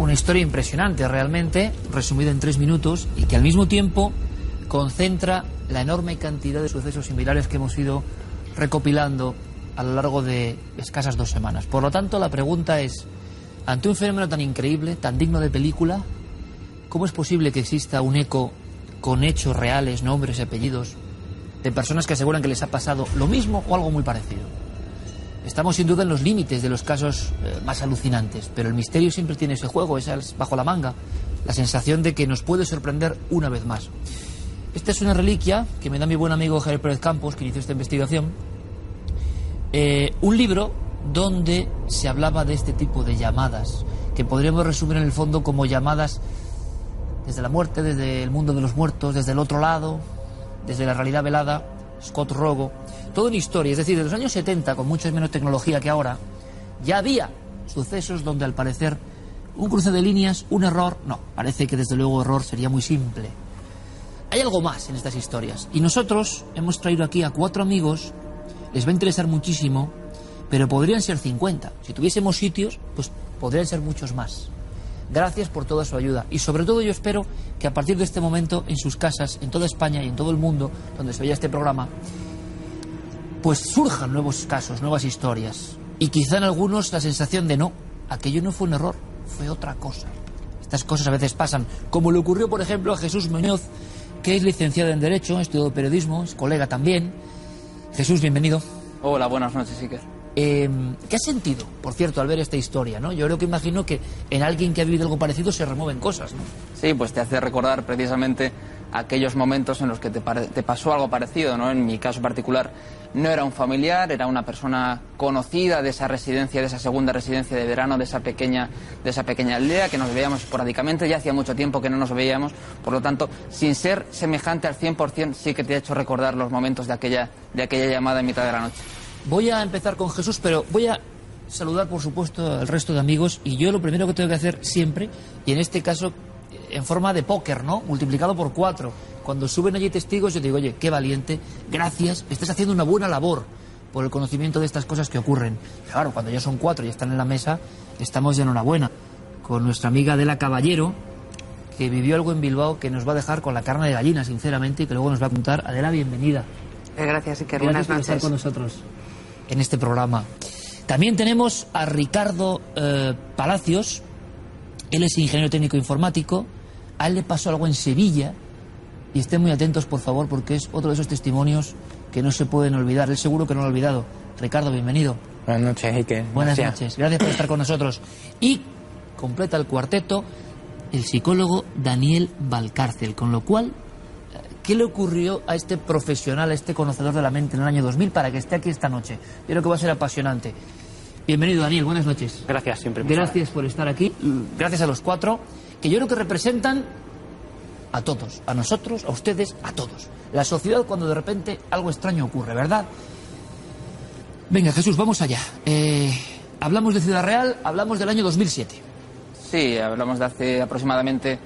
una historia impresionante realmente, resumida en tres minutos y que al mismo tiempo concentra la enorme cantidad de sucesos similares que hemos ido recopilando a lo largo de escasas dos semanas. Por lo tanto, la pregunta es, ante un fenómeno tan increíble, tan digno de película, ¿cómo es posible que exista un eco con hechos reales, nombres y apellidos de personas que aseguran que les ha pasado lo mismo o algo muy parecido? Estamos sin duda en los límites de los casos eh, más alucinantes, pero el misterio siempre tiene ese juego, esa es bajo la manga, la sensación de que nos puede sorprender una vez más. Esta es una reliquia que me da mi buen amigo Javier Pérez Campos, que inició esta investigación. Eh, un libro donde se hablaba de este tipo de llamadas, que podríamos resumir en el fondo como llamadas desde la muerte, desde el mundo de los muertos, desde el otro lado, desde la realidad velada, Scott Rogo, todo en historia, es decir, de los años 70, con mucha menos tecnología que ahora, ya había sucesos donde al parecer un cruce de líneas, un error, no, parece que desde luego error sería muy simple. Hay algo más en estas historias y nosotros hemos traído aquí a cuatro amigos, les va a interesar muchísimo, pero podrían ser 50. Si tuviésemos sitios, pues podrían ser muchos más. Gracias por toda su ayuda y sobre todo yo espero que a partir de este momento en sus casas, en toda España y en todo el mundo donde se vea este programa, pues surjan nuevos casos, nuevas historias. Y quizá en algunos la sensación de no, aquello no fue un error, fue otra cosa. Estas cosas a veces pasan, como le ocurrió, por ejemplo, a Jesús Muñoz, que es licenciado en Derecho, estudiado periodismo, es colega también. Jesús, bienvenido. Hola, buenas noches, Iker. Eh, ¿Qué has sentido, por cierto, al ver esta historia? ¿no? Yo creo que imagino que en alguien que ha vivido algo parecido se remueven cosas. ¿no? Sí, pues te hace recordar precisamente aquellos momentos en los que te, te pasó algo parecido. ¿no? En mi caso particular, no era un familiar, era una persona conocida de esa residencia, de esa segunda residencia de verano, de esa pequeña, de esa pequeña aldea que nos veíamos esporádicamente, ya hacía mucho tiempo que no nos veíamos, por lo tanto, sin ser semejante al 100%, sí que te ha hecho recordar los momentos de aquella, de aquella llamada en mitad de la noche. Voy a empezar con Jesús, pero voy a saludar, por supuesto, al resto de amigos y yo lo primero que tengo que hacer siempre, y en este caso en forma de póker, ¿no? Multiplicado por cuatro cuando suben allí testigos, yo digo, oye, qué valiente, gracias, estás haciendo una buena labor por el conocimiento de estas cosas que ocurren. Claro, cuando ya son cuatro y están en la mesa, estamos de enhorabuena con nuestra amiga Adela Caballero, que vivió algo en Bilbao que nos va a dejar con la carne de gallina, sinceramente, y que luego nos va a contar. Adela, bienvenida. Eh, gracias, Iker. Gracias por estar con nosotros en este programa. También tenemos a Ricardo eh, Palacios, él es ingeniero técnico informático, a él le pasó algo en Sevilla, y estén muy atentos, por favor, porque es otro de esos testimonios que no se pueden olvidar. Él seguro que no lo ha olvidado. Ricardo, bienvenido. Buenas noches, Ike. Buenas noches. Gracias por estar con nosotros. Y completa el cuarteto el psicólogo Daniel Valcárcel, con lo cual ¿Qué le ocurrió a este profesional, a este conocedor de la mente en el año 2000 para que esté aquí esta noche? Yo creo que va a ser apasionante. Bienvenido, Daniel. Buenas noches. Gracias, siempre. Gracias por estar aquí. Gracias a los cuatro, que yo creo que representan a todos, a nosotros, a ustedes, a todos. La sociedad cuando de repente algo extraño ocurre, ¿verdad? Venga, Jesús, vamos allá. Eh, hablamos de Ciudad Real, hablamos del año 2007. Sí, hablamos de hace aproximadamente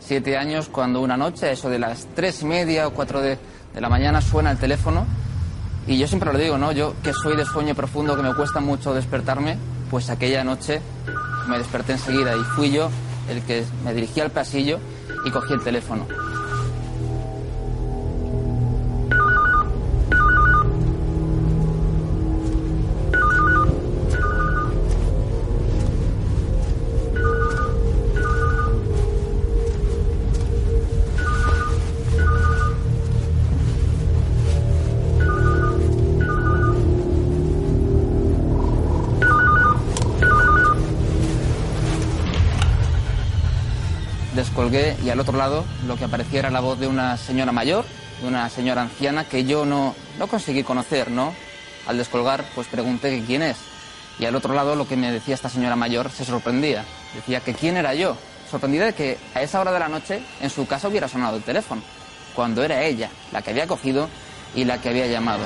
siete años, cuando una noche, eso de las tres y media o cuatro de, de la mañana, suena el teléfono. Y yo siempre lo digo, ¿no? Yo que soy de sueño profundo, que me cuesta mucho despertarme, pues aquella noche me desperté enseguida y fui yo el que me dirigía al pasillo y cogí el teléfono. Y al otro lado lo que aparecía era la voz de una señora mayor, de una señora anciana que yo no, no conseguí conocer, ¿no? Al descolgar, pues pregunté quién es. Y al otro lado lo que me decía esta señora mayor se sorprendía. Decía que quién era yo. Sorprendida de que a esa hora de la noche en su casa hubiera sonado el teléfono, cuando era ella la que había cogido y la que había llamado.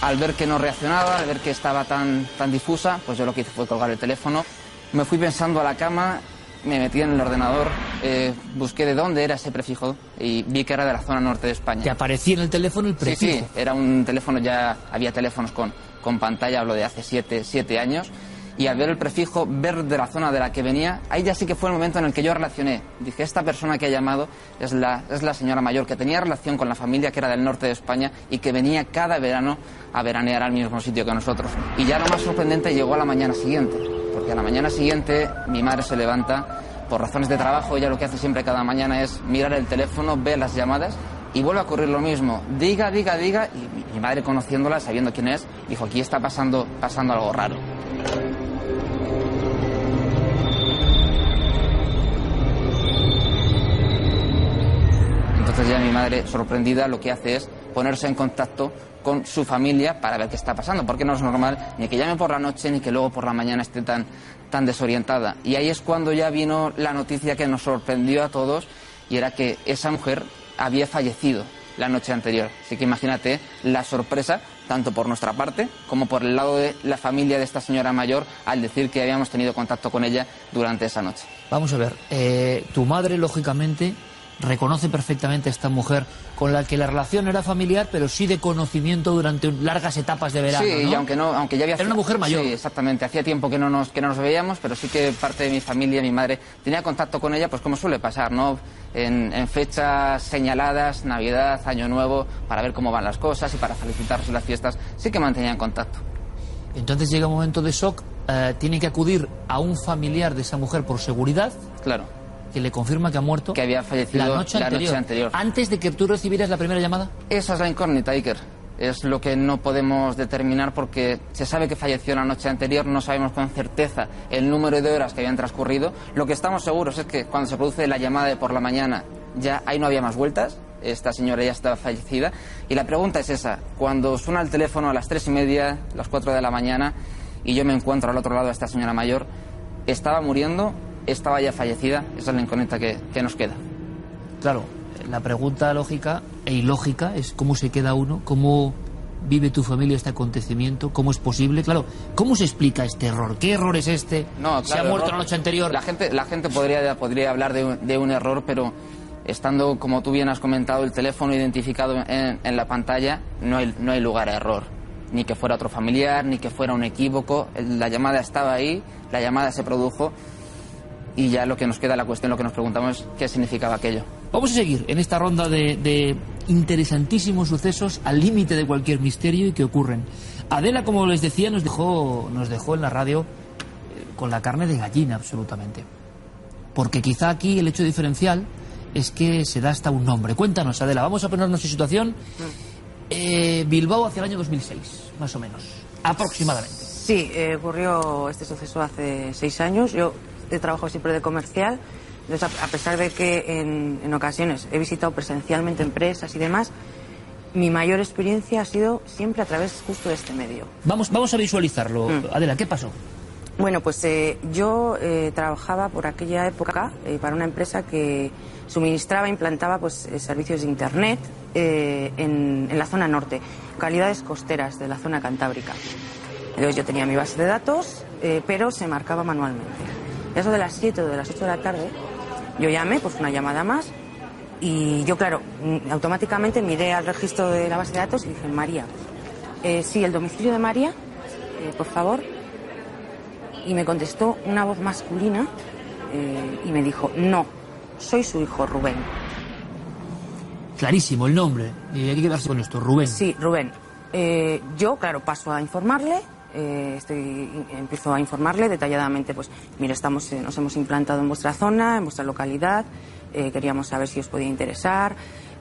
Al ver que no reaccionaba, al ver que estaba tan, tan difusa, pues yo lo que hice fue colgar el teléfono. Me fui pensando a la cama, me metí en el ordenador, eh, busqué de dónde era ese prefijo y vi que era de la zona norte de España. Que aparecía en el teléfono el prefijo. Sí, sí, era un teléfono ya, había teléfonos con, con pantalla, hablo de hace siete, siete años, y al ver el prefijo, ver de la zona de la que venía, ahí ya sí que fue el momento en el que yo relacioné. Dije, esta persona que ha llamado es la, es la señora mayor, que tenía relación con la familia que era del norte de España y que venía cada verano a veranear al mismo sitio que nosotros. Y ya lo más sorprendente llegó a la mañana siguiente, porque a la mañana siguiente mi madre se levanta, por razones de trabajo, ella lo que hace siempre cada mañana es mirar el teléfono, ver las llamadas y vuelve a ocurrir lo mismo. Diga, diga, diga. Y mi, madre conociéndola, sabiendo quién es, dijo, aquí está pasando, pasando algo raro. Entonces ya mi madre, sorprendida, lo que hace es ponerse en contacto con su familia para ver qué está pasando, porque no es normal ni que llame por la noche ni que luego por la mañana esté tan, tan desorientada. Y ahí es cuando ya vino la noticia que nos sorprendió a todos y era que esa mujer había fallecido la noche anterior. Así que imagínate la sorpresa, tanto por nuestra parte como por el lado de la familia de esta señora mayor, al decir que habíamos tenido contacto con ella durante esa noche. Vamos a ver, eh, tu madre, lógicamente, reconoce perfectamente a esta mujer con la que la relación era familiar, pero sí de conocimiento durante largas etapas de verano. Sí, ¿no? y aunque no, aunque ya había Era una mujer mayor. Sí, exactamente. Hacía tiempo que no nos que no nos veíamos, pero sí que parte de mi familia, mi madre, tenía contacto con ella, pues como suele pasar, ¿no? En, en fechas señaladas, Navidad, Año Nuevo, para ver cómo van las cosas y para felicitarse las fiestas, sí que mantenían contacto. Entonces llega un momento de shock, eh, tiene que acudir a un familiar de esa mujer por seguridad, Claro. Que le confirma que ha muerto Que había fallecido la noche, la anterior, noche anterior. Antes de que tú recibieras la primera llamada. Esa es la incógnita, Iker. Es lo que no podemos determinar porque se sabe que falleció la noche anterior, no sabemos con certeza el número de horas que habían transcurrido. Lo que estamos seguros es que cuando se produce la llamada de por la mañana, ya ahí no había más vueltas, esta señora ya estaba fallecida. Y la pregunta es esa, cuando suena el teléfono a las tres y media, las cuatro de la mañana, y yo me encuentro al otro lado de esta señora mayor, ¿estaba muriendo? ¿Estaba ya fallecida? Esa es la incógnita que, que nos queda. Claro, la pregunta lógica e ilógica es cómo se queda uno, cómo vive tu familia este acontecimiento, cómo es posible. Claro, ¿cómo se explica este error? ¿Qué error es este? No, se ha muerto error. la noche anterior. La gente, la gente podría, podría hablar de un, de un error, pero estando, como tú bien has comentado, el teléfono identificado en, en la pantalla, no hay, no hay lugar a error. Ni que fuera otro familiar, ni que fuera un equívoco. La llamada estaba ahí, la llamada se produjo y ya lo que nos queda la cuestión, lo que nos preguntamos es qué significaba aquello. Vamos a seguir en esta ronda de, de interesantísimos sucesos al límite de cualquier misterio y que ocurren. Adela, como les decía, nos dejó, nos dejó en la radio eh, con la carne de gallina, absolutamente. Porque quizá aquí el hecho diferencial es que se da hasta un nombre. Cuéntanos, Adela, vamos a ponernos en situación. Eh, Bilbao hacia el año 2006, más o menos, aproximadamente. Sí, eh, ocurrió este suceso hace seis años. Yo he trabajado siempre de comercial. Entonces, a a pesar de que en, en ocasiones he visitado presencialmente empresas y demás, mi mayor experiencia ha sido siempre a través justo de este medio. Vamos, vamos a visualizarlo. Adela, ¿qué pasó? Bueno, pues eh, yo eh, trabajaba por aquella época eh, para una empresa que suministraba, implantaba pues, eh, servicios de Internet eh, en, en la zona norte, calidades costeras de la zona cantábrica. Entonces yo tenía mi base de datos, pero se marcaba manualmente. Eso de las 7 o de las 8 de la tarde, yo llamé, pues una llamada más, y yo, claro, mm, automáticamente miré al registro de la base de datos y dije, María, eh, sí, el domicilio de María, eh, por favor, y me contestó una voz masculina eh, y me dijo, no, soy su hijo Rubén. Clarísimo el nombre. Y hay que quedarse con esto, Rubén. Sí, Rubén. Yo, claro, paso a informarle, eh, estoy, empiezo a informarle detalladamente, pues, mire, estamos, eh, nos hemos implantado en vuestra zona, en vuestra localidad, eh, queríamos saber si os podía interesar.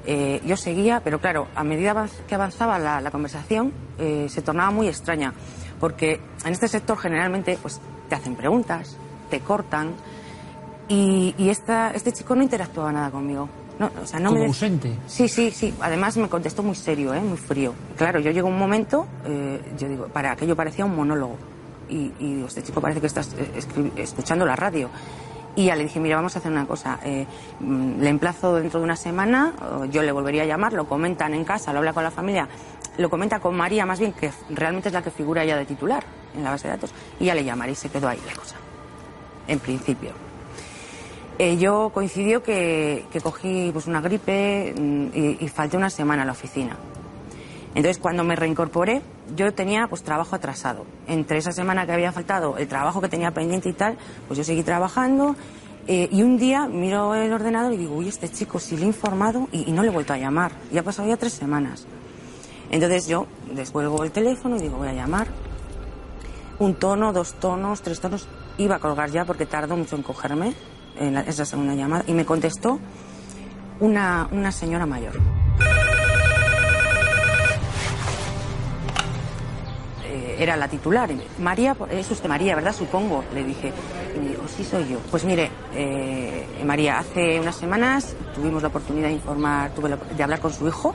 Eh, yo seguía, pero claro, a medida que avanzaba la, la conversación, eh, se tornaba muy extraña, porque en este sector generalmente, pues, te hacen preguntas, te cortan, y, y esta- este chico no interactuaba nada conmigo. No, o sea, no Como me ausente. Sí, sí, sí. Además me contestó muy serio, ¿eh? muy frío. Claro, yo llego un momento, eh, yo digo, para aquello parecía un monólogo. Y, y digo, este chico parece que está escuchando la radio. Y ya le dije, mira, vamos a hacer una cosa. eh, mm, le emplazo dentro de una semana, yo le volvería a llamar, lo comentan en casa, lo habla con la familia, lo comenta con María, más bien, que realmente es la que figura ya de titular en la base de datos. Y ya le llamaré y se quedó ahí la cosa. En principio. Eh, yo coincidió que, cogí pues, una gripe mm, y, falté una semana a la oficina. Entonces, cuando me reincorporé, yo tenía pues trabajo atrasado. Entre esa semana que había faltado, el trabajo que tenía pendiente y tal, pues yo seguí trabajando. eh, y un día miro el ordenador y digo, uy, este chico sí le he informado y, y no le he vuelto a llamar. Y ha pasado ya tres semanas. Entonces yo descuelgo el teléfono y digo, voy a llamar. Un tono, dos tonos, tres tonos. Iba a colgar ya porque tardó mucho en cogerme en la- esa segunda llamada. Y me contestó una, una señora mayor. Eh, era la titular. María, es usted María, ¿verdad? Supongo, le dije. Y me dijo, sí soy yo. Pues mire, eh, María, hace unas semanas tuvimos la oportunidad de informar, tuve de hablar con su hijo,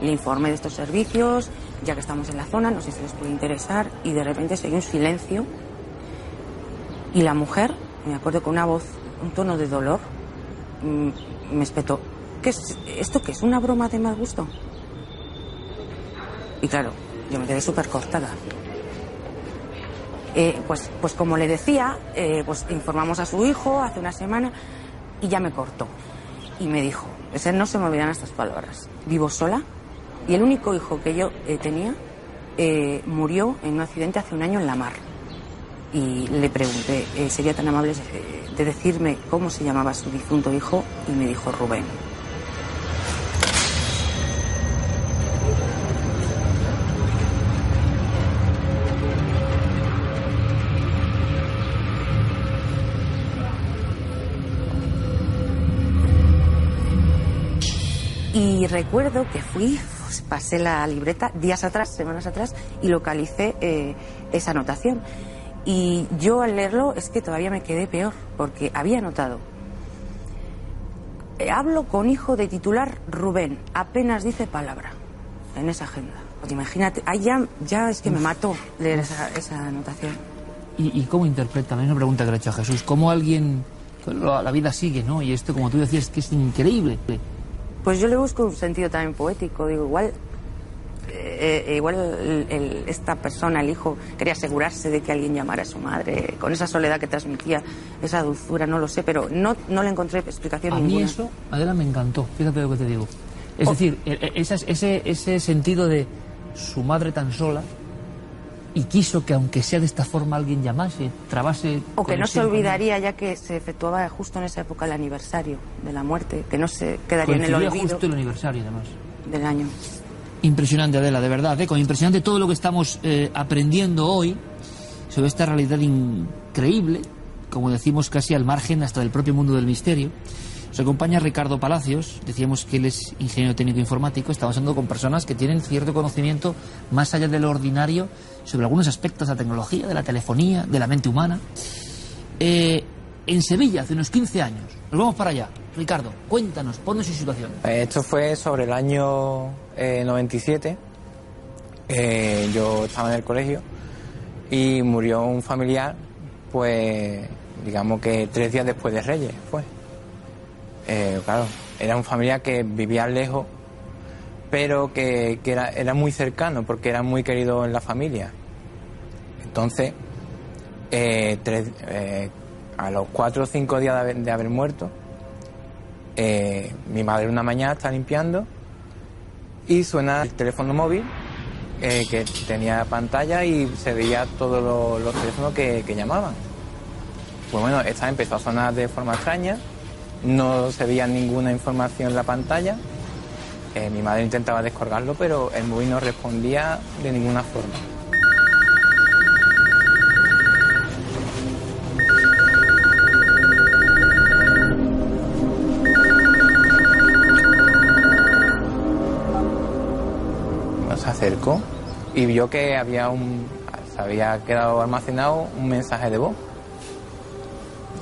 le informé de estos servicios, ya que estamos en la zona, no sé si les puede interesar, y de repente se oyó un silencio. Y la mujer, me acuerdo con una voz, un tono de dolor, mm, me espetó. ¿Qué es esto? ¿Qué es una broma de mal gusto? Y claro, yo me quedé súper cortada. Eh, pues, pues como le decía, eh, pues informamos a su hijo hace una semana y ya me cortó. Y me dijo, ese no se me olvidan estas palabras, vivo sola y el único hijo que yo eh, tenía murió en un accidente hace un año en la mar. Y le pregunté, eh, ¿sería tan amable eh, de decirme cómo se llamaba su difunto hijo? Y me dijo Rubén. Y recuerdo que fui, pues, pasé la libreta días atrás, semanas atrás, y localicé eh, esa anotación. Y yo al leerlo es que todavía me quedé peor, porque había anotado. eh, hablo con hijo de titular Rubén, apenas dice palabra en esa agenda. Pues imagínate, ahí ya, ya es que me mató leer esa, esa anotación. ¿Y, y cómo interpretan? Es una pregunta que le he hecho a Jesús. ¿Cómo alguien... La, la vida sigue, ¿no? Y esto, como tú decías, que es increíble. Pues yo le busco un sentido también poético. Digo, igual, eh, eh, igual el- el- esta persona, el hijo, quería asegurarse de que alguien llamara a su madre con esa soledad que transmitía, esa dulzura, no lo sé, pero no, no le encontré explicación A mí ninguna. eso, Adela, me encantó. Fíjate lo que te digo. Es Oh. decir, e- e- esas- ese, ese sentido de su madre tan sola y quiso que aunque sea de esta forma alguien llamase, trabase... O que no se olvidaría ya que se efectuaba justo en esa época el aniversario de la muerte, que no se quedaría en el Coincidía olvido justo el aniversario, además. del año. Impresionante, Adela, de verdad, ¿eh? Impresionante todo lo que estamos eh, aprendiendo hoy sobre esta realidad increíble, como decimos casi al margen hasta del propio mundo del misterio. Nos acompaña Ricardo Palacios, decíamos que él es ingeniero técnico informático, estamos hablando con personas que tienen cierto conocimiento más allá de lo ordinario sobre algunos aspectos de la tecnología, de la telefonía, de la mente humana. Eh, en Sevilla, hace unos 15 años, nos vamos para allá. Ricardo, cuéntanos, ponnos su situación. Eh, Esto fue sobre el año eh, 97. Eh, yo estaba en el colegio y murió un familiar, pues digamos que tres días después de Reyes fue. Eh, claro, era un familiar que vivía lejos, pero que, que era, era muy cercano porque era muy querido en la familia. Entonces, a los cuatro o cinco días de haber, de haber muerto, eh, mi madre una mañana está limpiando y suena el teléfono móvil eh, que tenía pantalla y se veía todos los, teléfonos que, llamaban. Pues bueno, esta empezó a sonar de forma extraña, no se veía ninguna información en la pantalla. Eh, mi madre intentaba descolgarlo, pero el móvil no respondía de ninguna forma. Acercó y vio que había un se había quedado almacenado un mensaje de voz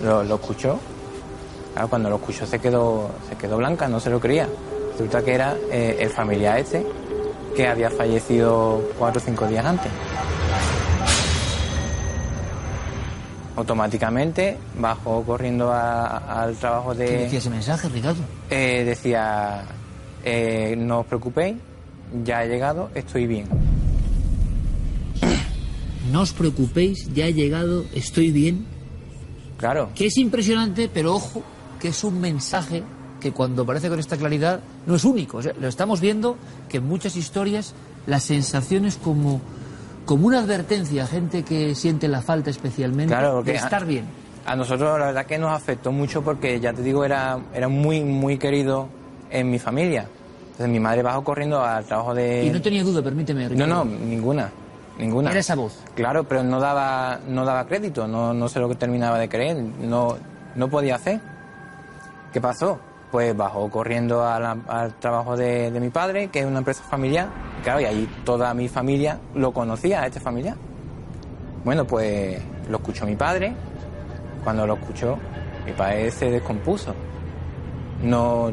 lo, lo escuchó Claro, cuando lo escuchó se quedó, se quedó blanca, no se lo creía. Resulta que era eh, el familiar este que había fallecido cuatro o cinco días antes. Automáticamente bajó corriendo a- al trabajo de... ¿Qué decía ese mensaje, Ricardo? Eh, decía, eh, no os preocupéis, ya he llegado, estoy bien. No os preocupéis, ya he llegado, estoy bien. Claro, Que es impresionante, pero ojo, que es un mensaje que cuando aparece con esta claridad no es único. O sea, lo estamos viendo que en muchas historias la sensación es como, como una advertencia a gente que siente la falta especialmente Claro, de estar a- bien. a nosotros la verdad que nos afectó mucho porque ya te digo, era, era muy, muy querido en mi familia. Entonces mi madre bajó corriendo al trabajo de... Y no tenía duda, permíteme, no, Ricardo. no, ninguna, ninguna. Era esa voz. Claro, pero no daba, no daba crédito, no, no sé lo que terminaba de creer, no, no podía hacer. ¿Qué pasó? Pues bajó corriendo a la- al trabajo de, de mi padre, que es una empresa familiar, claro, y ahí toda mi familia lo conocía, a este familiar. Bueno, pues lo escuchó mi padre, cuando lo escuchó, mi padre se descompuso. No,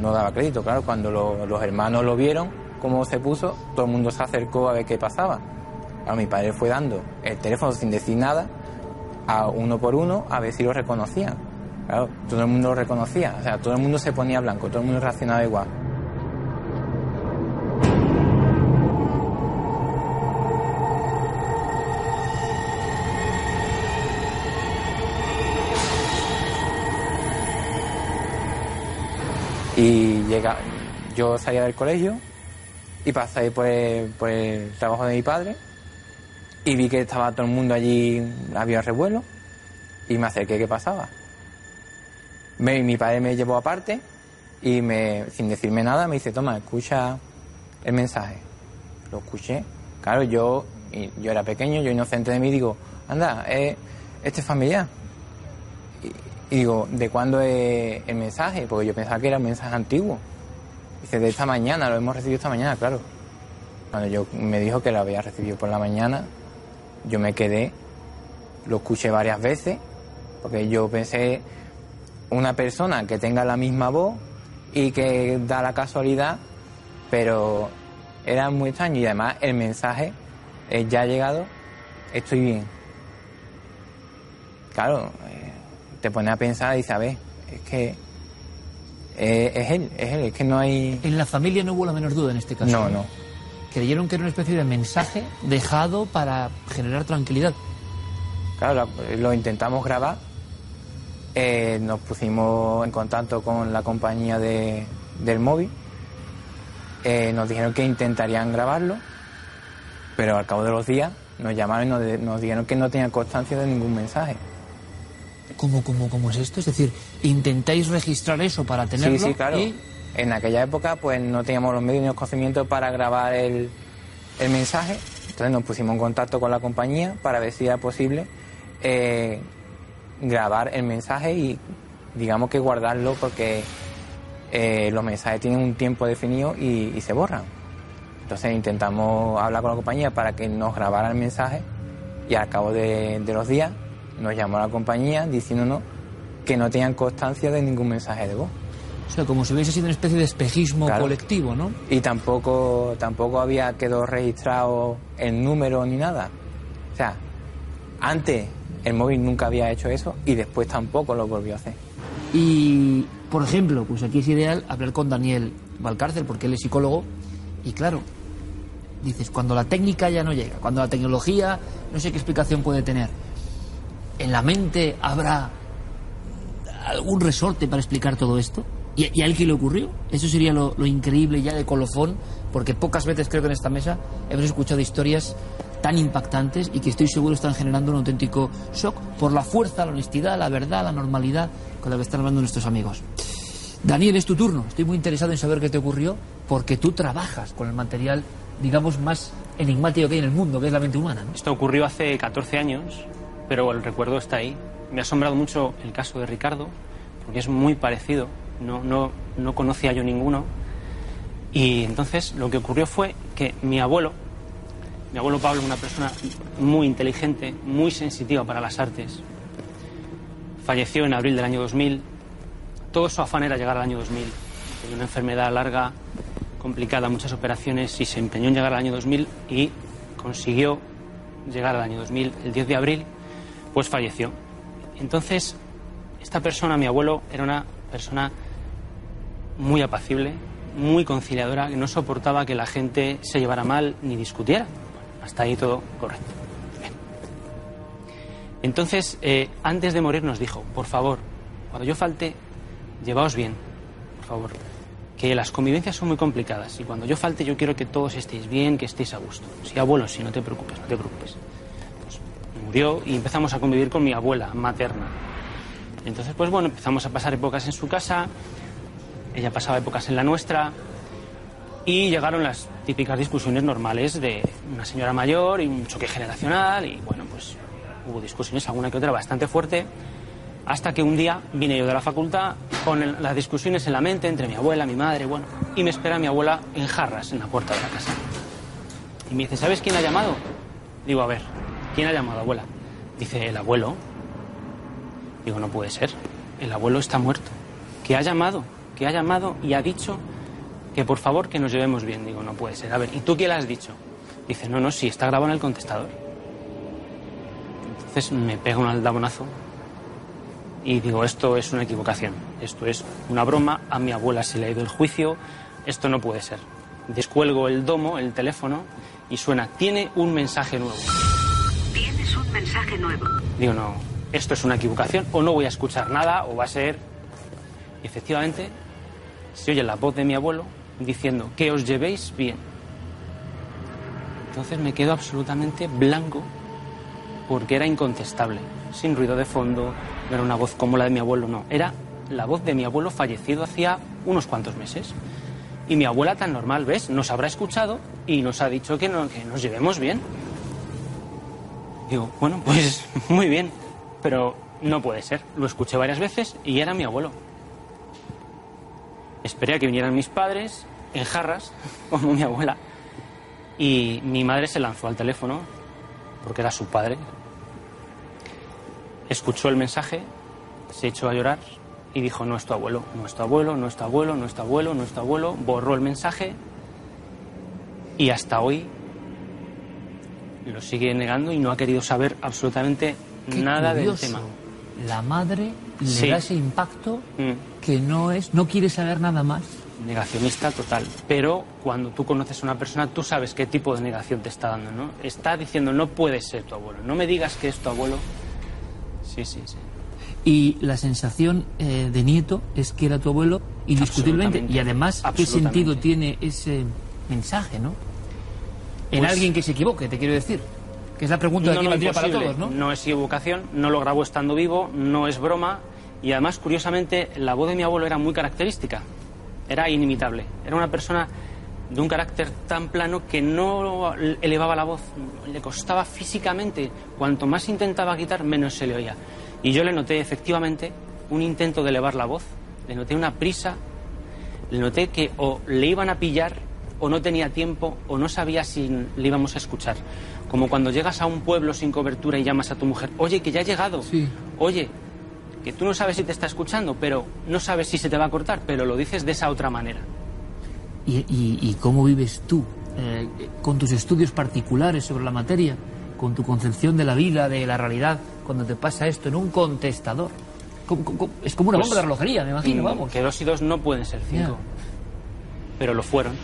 no daba crédito, claro, cuando lo- los hermanos lo vieron, cómo se puso, todo el mundo se acercó a ver qué pasaba. A mi padre fue dando el teléfono sin decir nada a uno por uno a ver si lo reconocían. Claro, todo el mundo lo reconocía, o sea, todo el mundo se ponía blanco, todo el mundo reaccionaba igual. Y llega, yo salía del colegio y pasé por el, por trabajo de mi padre y vi que estaba todo el mundo allí, había revuelo y me acerqué qué pasaba. Me- mi padre me llevó aparte y me, sin decirme nada me dice, toma, escucha el mensaje. Lo escuché. Claro, yo, yo era pequeño, yo inocente de mí, digo, anda, eh, este es familiar. Y, digo, ¿de cuándo es el mensaje? Porque yo pensaba que era un mensaje antiguo. Dice, de esta mañana, lo hemos recibido esta mañana, claro. Cuando yo me dijo que lo había recibido por la mañana, yo me quedé, lo escuché varias veces, porque yo pensé, una persona que tenga la misma voz y que da la casualidad, pero era muy extraño y además el mensaje ya ha llegado, estoy bien. Claro, te pone a pensar y dices, a ver, es que eh, es él, es él, es que no hay... En la familia no hubo la menor duda en este caso. No, no. Creyeron que era una especie de mensaje dejado para generar tranquilidad. Claro, la- lo intentamos grabar. Eh, nos pusimos en contacto con la compañía de- del móvil. Eh, nos dijeron que intentarían grabarlo, pero al cabo de los días nos llamaron y nos, nos dijeron que no tenían constancia de ningún mensaje. ¿Cómo, cómo, cómo es esto? Es decir, intentáis registrar eso para tenerlo Sí, sí, claro. y En aquella época pues no teníamos los medios ni los conocimientos para grabar el, el mensaje. Entonces nos pusimos en contacto con la compañía para ver si era posible eh, grabar el mensaje y digamos que guardarlo porque eh, los mensajes tienen un tiempo definido y, y se borran. Entonces intentamos hablar con la compañía para que nos grabara el mensaje y al cabo de, de los días nos llamó la compañía diciéndonos que no tenían constancia de ningún mensaje de voz. o sea, como si hubiese sido una especie de espejismo Claro. colectivo, ¿no? Y tampoco, tampoco había quedado registrado el número ni nada. O sea, antes el móvil nunca había hecho eso y después tampoco lo volvió a hacer. Y, por ejemplo, pues aquí es ideal hablar con Daniel Valcárcel, porque él es psicólogo, y claro, dices, cuando la técnica ya no llega, cuando la tecnología no sé qué explicación puede tener, ¿en la mente habrá algún resorte para explicar todo esto? ¿Y, y a él qué le ocurrió? Eso sería lo, increíble ya de colofón, porque pocas veces creo que en esta mesa hemos escuchado historias tan impactantes y que estoy seguro están generando un auténtico shock por la fuerza, la honestidad, la verdad, la normalidad con la que están hablando nuestros amigos. Daniel, es tu turno. Estoy muy interesado en saber qué te ocurrió porque tú trabajas con el material, digamos, más enigmático que hay en el mundo, que es la mente humana. Esto ocurrió hace 14 años, pero el recuerdo está ahí. Me ha asombrado mucho el caso de Ricardo, porque es muy parecido. No, no, no conocía yo ninguno. Y entonces lo que ocurrió fue que mi abuelo, mi abuelo Pablo, una persona muy inteligente, muy sensitiva para las artes, falleció en abril del año 2000 todo su afán era llegar al año 2000. Tenía una enfermedad larga, complicada, muchas operaciones y se empeñó en llegar al año 2000 y consiguió llegar al año 2000. El 10 de abril, pues falleció. Entonces, esta persona, mi abuelo, era una persona muy apacible, muy conciliadora, que no soportaba que la gente se llevara mal ni discutiera. hasta ahí todo correcto. Entonces, eh, antes de morir nos dijo, por favor, cuando yo falte, llevaos bien, por favor. Que las convivencias son muy complicadas y cuando yo falte yo quiero que todos estéis bien, que estéis a gusto. Sí, abuelo, sí, no te preocupes, no te preocupes. Y empezamos a convivir con mi abuela materna. Entonces, pues bueno, empezamos a pasar épocas en su casa, ella pasaba épocas en la nuestra y llegaron las típicas discusiones normales de una señora mayor y un choque generacional y bueno, pues hubo discusiones, alguna que otra bastante fuerte, hasta que un día vine yo de la facultad con las discusiones en la mente entre mi abuela, mi madre, bueno, y me espera mi abuela en jarras en la puerta de la casa. Y me dice, ¿sabes quién ha llamado? Digo, a ver, ¿quién ha llamado, abuela? Dice, el abuelo. Digo, no puede ser. El abuelo está muerto. Que ha llamado, que ha llamado y ha dicho que por favor que nos llevemos bien. Digo, no puede ser. A ver, ¿y tú qué le has dicho? Dice, no, no, sí, está grabado en el contestador. Entonces me pega un aldabonazo y digo, esto es una equivocación. Esto es una broma. A mi abuela se le ha ido el juicio. Esto no puede ser. Descuelgo el domo, el teléfono, y suena, tiene un mensaje nuevo. Digo, no, esto es una equivocación, o no voy a escuchar nada, o va a ser. Efectivamente, se oye la voz de mi abuelo diciendo que os llevéis bien. Entonces me quedo absolutamente blanco porque era incontestable, sin ruido de fondo, era una voz como la de mi abuelo, no, era la voz de mi abuelo fallecido hacía unos cuantos meses. Y mi abuela tan normal, ¿ves? Nos habrá escuchado y nos ha dicho que nos llevemos bien. Digo, bueno, pues muy bien, pero no puede ser. Lo escuché varias veces y era mi abuelo. Esperé a que vinieran mis padres en jarras, como mi abuela, y mi madre se lanzó al teléfono, porque era su padre. Escuchó el mensaje, se echó a llorar y dijo, no es tu abuelo, no es tu abuelo, no es tu abuelo, no es tu abuelo, no es tu abuelo. Borró el mensaje y hasta hoy lo sigue negando y no ha querido saber absolutamente Qué nada curioso. del tema. La madre le Sí. da ese impacto Mm. que no es, no quiere saber nada más. Negacionista total. Pero cuando tú conoces a una persona, tú sabes qué tipo de negación te está dando, ¿no? Está diciendo, no puede ser tu abuelo. No me digas que es tu abuelo. Sí, sí, sí. Y la sensación eh, de nieto es que era tu abuelo indiscutiblemente. Y además, ¿qué sentido tiene ese mensaje, no? En Pues- alguien que se equivoque, te quiero decir. Que es la pregunta de aquí valdría para imposible. todos, ¿no? es equivocación, no lo grabó estando vivo, no es broma. Y además, curiosamente, la voz de mi abuelo era muy característica. Era inimitable. Era una persona de un carácter tan plano que no elevaba la voz. Le costaba físicamente. Cuanto más intentaba quitar, menos se le oía. Y yo le noté efectivamente un intento de elevar la voz. Le noté una prisa. Le noté que o le iban a pillar o no tenía tiempo o no sabía si le íbamos a escuchar. Como cuando llegas a un pueblo sin cobertura y llamas a tu mujer, oye, que ya he llegado. Sí. Oye, que tú no sabes si te está escuchando, pero no sabes si se te va a cortar, pero lo dices de esa otra manera. ¿Y, y- y cómo vives tú? eh, con tus estudios particulares sobre la materia, con tu concepción de la vida, de la realidad, cuando te pasa esto en un contestador. ¿Cómo- cómo- es como una Pues, bomba de relojería, me imagino, Mm, vamos. Que dos y dos no pueden ser cinco. Pero lo fueron.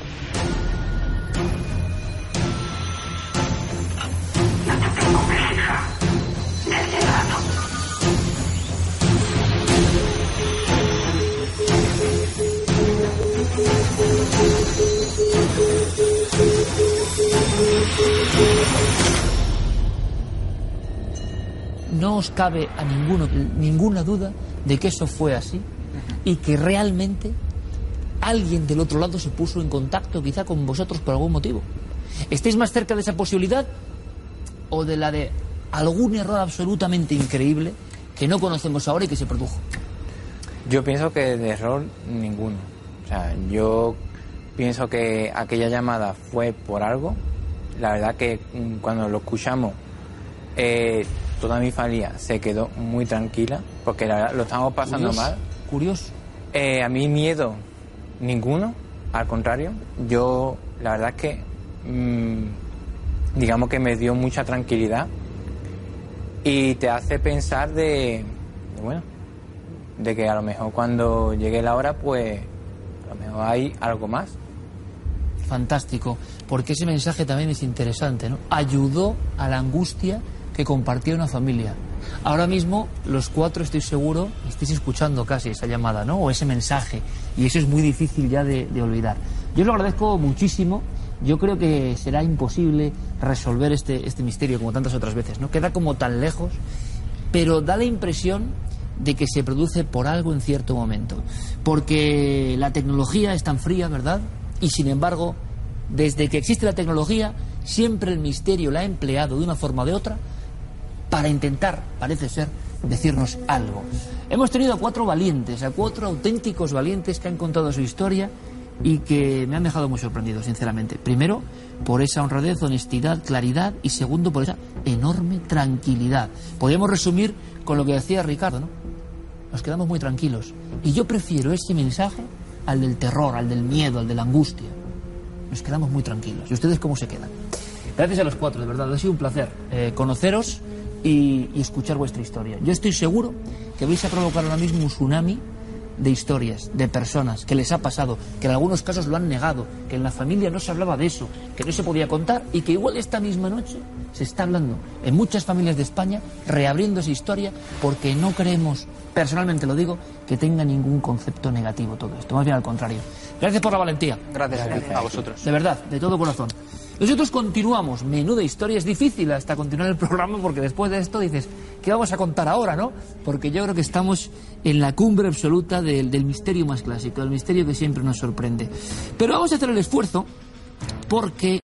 no os cabe a ninguno ninguna duda de que eso fue así y que realmente alguien del otro lado se puso en contacto quizá con vosotros por algún motivo. ¿Estáis más cerca de esa posibilidad o de la de algún error absolutamente increíble que no conocemos ahora y que se produjo? Yo pienso que de error ninguno. O sea, yo pienso que aquella llamada fue por algo. La verdad que mm, cuando lo escuchamos, eh, toda mi familia se quedó muy tranquila porque la verdad lo estábamos pasando Curioso, mal. Curioso. Eh, a mí miedo ninguno, al contrario. Yo, la verdad es que, mm, digamos que me dio mucha tranquilidad y te hace pensar de, de, bueno, de que a lo mejor cuando llegue la hora, pues a lo mejor hay algo más. Fantástico, porque ese mensaje también es interesante, ¿no? Ayudó a la angustia que compartía una familia. Ahora mismo los cuatro estoy seguro estáis escuchando casi esa llamada, ¿no? O ese mensaje. Y eso es muy difícil ya de, de olvidar. Yo lo agradezco muchísimo. Yo creo que será imposible resolver este, este misterio como tantas otras veces, ¿no? Queda como tan lejos, pero da la impresión de que se produce por algo en cierto momento. Porque la tecnología es tan fría, ¿verdad? Y sin embargo, desde que existe la tecnología, siempre el misterio la ha empleado de una forma o de otra para intentar, parece ser, decirnos algo. Hemos tenido a cuatro valientes, a cuatro auténticos valientes que han contado su historia y que me han dejado muy sorprendido, sinceramente. Primero, por esa honradez, honestidad, claridad y segundo, por esa enorme tranquilidad. Podríamos resumir con lo que decía Ricardo, ¿no? Nos quedamos muy tranquilos. Y yo prefiero ese mensaje al del terror, al del miedo, al de la angustia. Nos quedamos muy tranquilos. ¿Y ustedes cómo se quedan? Gracias a los cuatro, de verdad. Ha sido un placer eh, conoceros y, y escuchar vuestra historia. Yo estoy seguro que vais a provocar ahora mismo un tsunami de historias, de personas que les ha pasado, que en algunos casos lo han negado, que en la familia no se hablaba de eso, que no se podía contar y que igual esta misma noche se está hablando en muchas familias de España, reabriendo esa historia porque no creemos, personalmente lo digo, que tenga ningún concepto negativo todo esto, más bien al contrario. Gracias por la valentía. Gracias, A vosotros. De verdad, de todo corazón. Nosotros continuamos, menuda historia, es difícil hasta continuar el programa porque después de esto dices, ¿qué vamos a contar ahora, no? Porque yo creo que estamos en la cumbre absoluta del, del misterio más clásico, del misterio que siempre nos sorprende. Pero vamos a hacer el esfuerzo porque